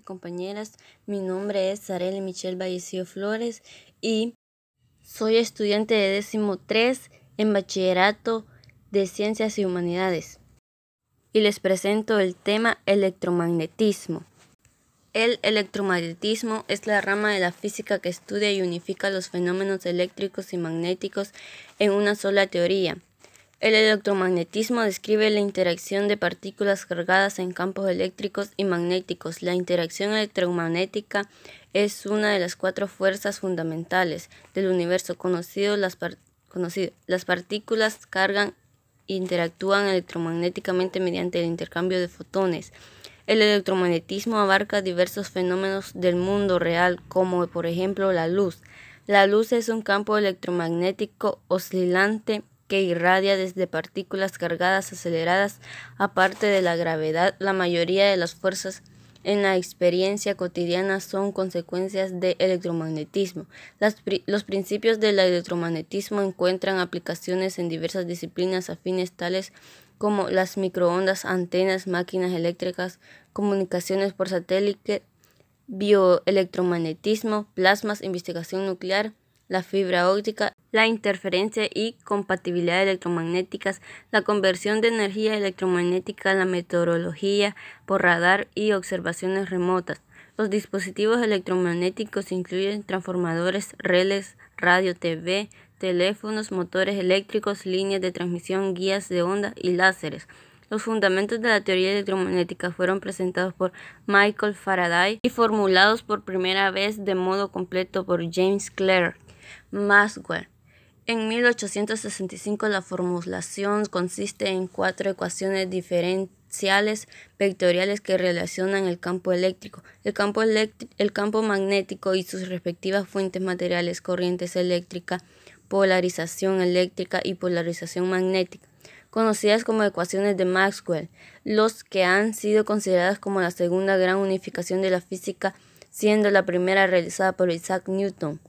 compañeras, mi nombre es Sareli Michelle Vallecillo Flores y soy estudiante de décimo 3 en bachillerato de Ciencias y Humanidades y les presento el tema electromagnetismo. El electromagnetismo es la rama de la física que estudia y unifica los fenómenos eléctricos y magnéticos en una sola teoría. El electromagnetismo describe la interacción de partículas cargadas en campos eléctricos y magnéticos. La interacción electromagnética es una de las cuatro fuerzas fundamentales del universo conocido. Las, las partículas cargan e interactúan electromagnéticamente mediante el intercambio de fotones. El electromagnetismo abarca diversos fenómenos del mundo real, como por ejemplo la luz. La luz es un campo electromagnético oscilante que irradia desde partículas cargadas aceleradas. Aparte de la gravedad, la mayoría de las fuerzas en la experiencia cotidiana son consecuencias del electromagnetismo. los principios del electromagnetismo encuentran aplicaciones en diversas disciplinas afines tales como las microondas, antenas, máquinas eléctricas, comunicaciones por satélite, bioelectromagnetismo, plasmas, investigación nuclear, la fibra óptica, la interferencia y compatibilidad electromagnéticas, la conversión de energía electromagnética, la meteorología por radar y observaciones remotas. Los dispositivos electromagnéticos incluyen transformadores, relés, radio, TV, teléfonos, motores eléctricos, líneas de transmisión, guías de onda y láseres. Los fundamentos de la teoría electromagnética fueron presentados por Michael Faraday y formulados por primera vez de modo completo por James Clerk. Maxwell. En 1865 la formulación consiste en cuatro ecuaciones diferenciales vectoriales que relacionan el campo eléctrico, el campo, el campo magnético y sus respectivas fuentes materiales, corrientes eléctricas, polarización eléctrica y polarización magnética, conocidas como ecuaciones de Maxwell, los que han sido consideradas como la segunda gran unificación de la física, siendo la primera realizada por Isaac Newton.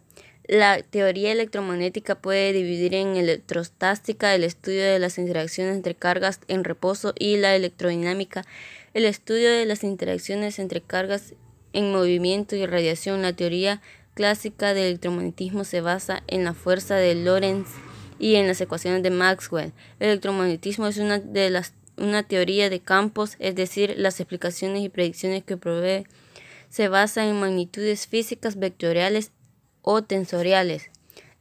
La teoría electromagnética puede dividir en electrostática, el estudio de las interacciones entre cargas en reposo, y la electrodinámica, el estudio de las interacciones entre cargas en movimiento y radiación. La teoría clásica del electromagnetismo se basa en la fuerza de Lorentz y en las ecuaciones de Maxwell. El electromagnetismo es una de las una teoría de campos, es decir, las explicaciones y predicciones que provee se basa en magnitudes físicas vectoriales o tensoriales.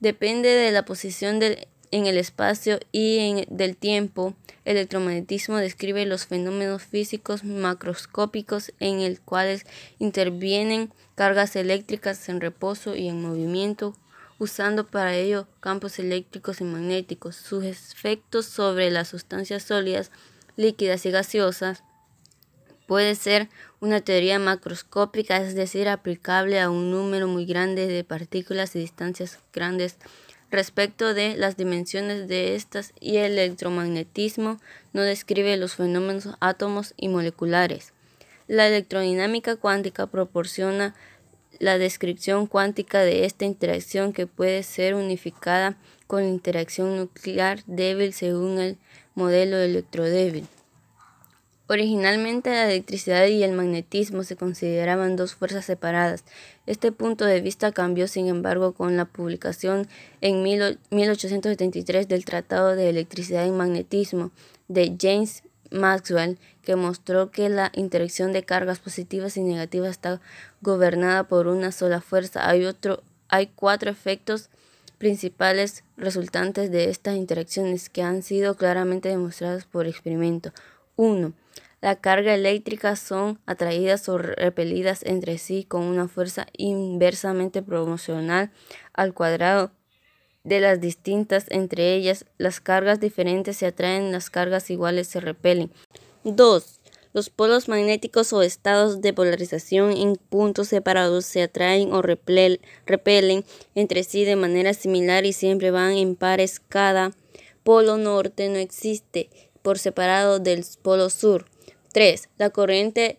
Depende de la posición en el espacio y en, del tiempo. El electromagnetismo describe los fenómenos físicos macroscópicos en el cuales intervienen cargas eléctricas en reposo y en movimiento, usando para ello campos eléctricos y magnéticos. Sus efectos sobre las sustancias sólidas, líquidas y gaseosas puede ser una teoría macroscópica, es decir, aplicable a un número muy grande de partículas y distancias grandes respecto de las dimensiones de estas y el electromagnetismo no describe los fenómenos átomos y moleculares. La electrodinámica cuántica proporciona la descripción cuántica de esta interacción que puede ser unificada con la interacción nuclear débil según el modelo electrodébil. Originalmente la electricidad y el magnetismo se consideraban dos fuerzas separadas. Este punto de vista cambió, sin embargo, con la publicación en 1873 del Tratado de Electricidad y Magnetismo de James Maxwell, que mostró que la interacción de cargas positivas y negativas está gobernada por una sola fuerza. Hay, otro, hay cuatro efectos principales resultantes de estas interacciones que han sido claramente demostrados por experimento. 1. La carga eléctrica son atraídas o repelidas entre sí con una fuerza inversamente proporcional al cuadrado de las distintas entre ellas. Las cargas diferentes se atraen, las cargas iguales se repelen. 2. Los polos magnéticos o estados de polarización en puntos separados se atraen o repelen entre sí de manera similar y siempre van en pares. Cada polo norte no existe por separado del polo sur. 3. La corriente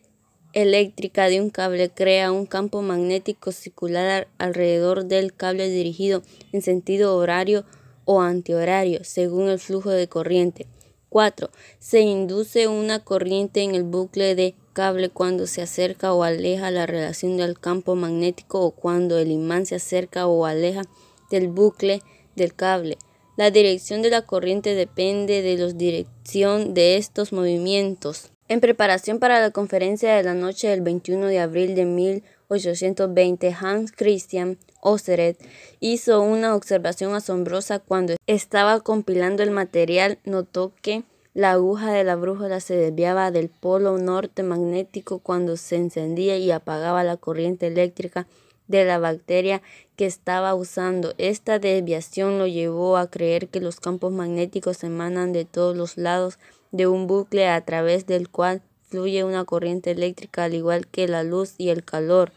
eléctrica de un cable crea un campo magnético circular alrededor del cable dirigido en sentido horario o antihorario, según el flujo de corriente. 4. Se induce una corriente en el bucle de cable cuando se acerca o aleja la relación del campo magnético o cuando el imán se acerca o aleja del bucle del cable. La dirección de la corriente depende de la dirección de estos movimientos. En preparación para la conferencia de la noche del 21 de abril de 1820, Hans Christian Oersted hizo una observación asombrosa cuando estaba compilando el material. Notó que la aguja de la brújula se desviaba del polo norte magnético cuando se encendía y apagaba la corriente eléctrica de la bacteria que estaba usando. Esta desviación lo llevó a creer que los campos magnéticos emanan de todos los lados de un bucle a través del cual fluye una corriente eléctrica al igual que la luz y el calor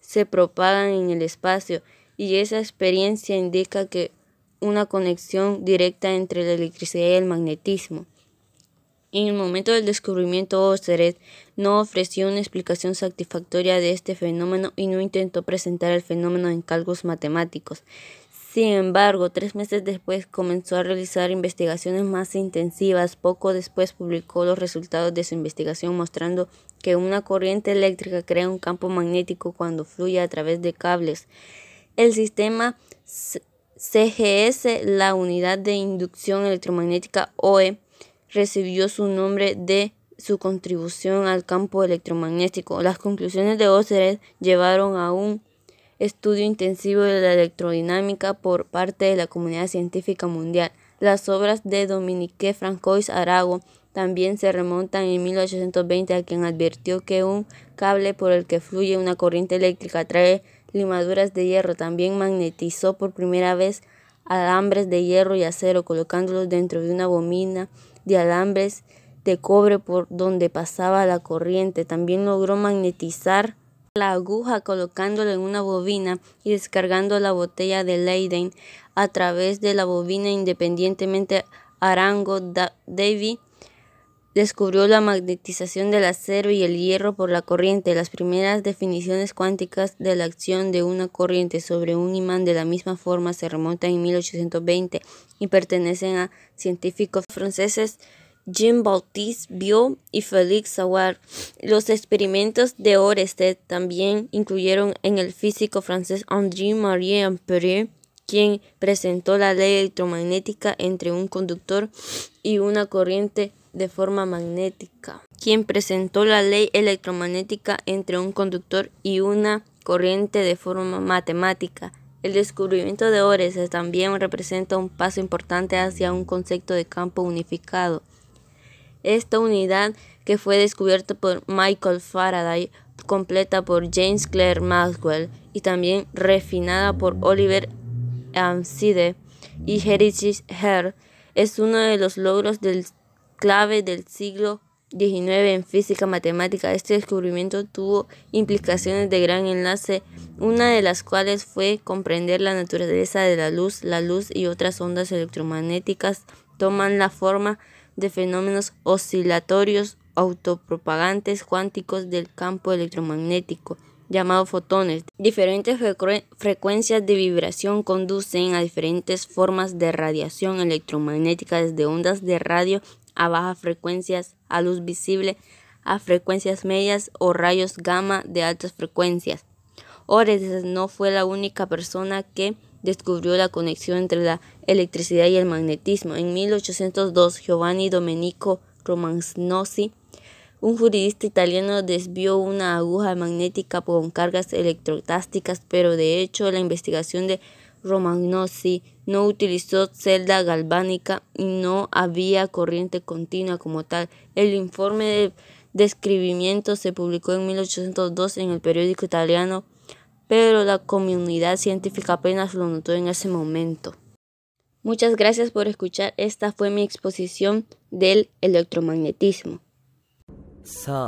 se propagan en el espacio y esa experiencia indica que una conexión directa entre la electricidad y el magnetismo. En el momento del descubrimiento, Oersted no ofreció una explicación satisfactoria de este fenómeno y no intentó presentar el fenómeno en cálculos matemáticos. Sin embargo, tres meses después comenzó a realizar investigaciones más intensivas. Poco después publicó los resultados de su investigación mostrando que una corriente eléctrica crea un campo magnético cuando fluye a través de cables. El sistema CGS, la unidad de inducción electromagnética OE, recibió su nombre de su contribución al campo electromagnético. Las conclusiones de Oersted llevaron a un estudio intensivo de la electrodinámica por parte de la comunidad científica mundial. Las obras de Dominique Francois Arago también se remontan en 1820 a quien advirtió que un cable por el que fluye una corriente eléctrica trae limaduras de hierro. También magnetizó por primera vez alambres de hierro y acero colocándolos dentro de una bobina de alambres de cobre por donde pasaba la corriente. También logró magnetizar la aguja colocándola en una bobina y descargando la botella de Leyden a través de la bobina independientemente. Arango Davy descubrió la magnetización del acero y el hierro por la corriente. Las primeras definiciones cuánticas de la acción de una corriente sobre un imán de la misma forma se remontan en 1820 y pertenecen a científicos franceses Jean-Baptiste Biot y Félix Savard. Los experimentos de Oersted también incluyeron en el físico francés André-Marie Ampère, quien presentó la ley electromagnética entre un conductor y una corriente de forma magnética, quien presentó la ley electromagnética entre un conductor y una corriente de forma matemática. El descubrimiento de Oersted también representa un paso importante hacia un concepto de campo unificado. Esta unidad, que fue descubierta por Michael Faraday, completa por James Clerk Maxwell y también refinada por Oliver Amside y Heritage Herr, es uno de los logros del clave del siglo XIX en física matemática. Este descubrimiento tuvo implicaciones de gran enlace, una de las cuales fue comprender la naturaleza de la luz. La luz y otras ondas electromagnéticas toman la forma de fenómenos oscilatorios autopropagantes cuánticos del campo electromagnético, llamados fotones. Diferentes frecuencias de vibración conducen a diferentes formas de radiación electromagnética, desde ondas de radio a bajas frecuencias, a luz visible, a frecuencias medias o rayos gamma de altas frecuencias. Ores no fue la única persona que descubrió la conexión entre la electricidad y el magnetismo. En 1802, Giovanni Domenico Romagnosi, un juridista italiano, desvió una aguja magnética con cargas electrotásticas, pero de hecho la investigación de Romagnosi no utilizó celda galvánica y no había corriente continua como tal. El informe de describimiento se publicó en 1802 en el periódico italiano pero la comunidad científica apenas lo notó en ese momento. Muchas gracias por escuchar. Esta fue mi exposición del electromagnetismo. Sayonara.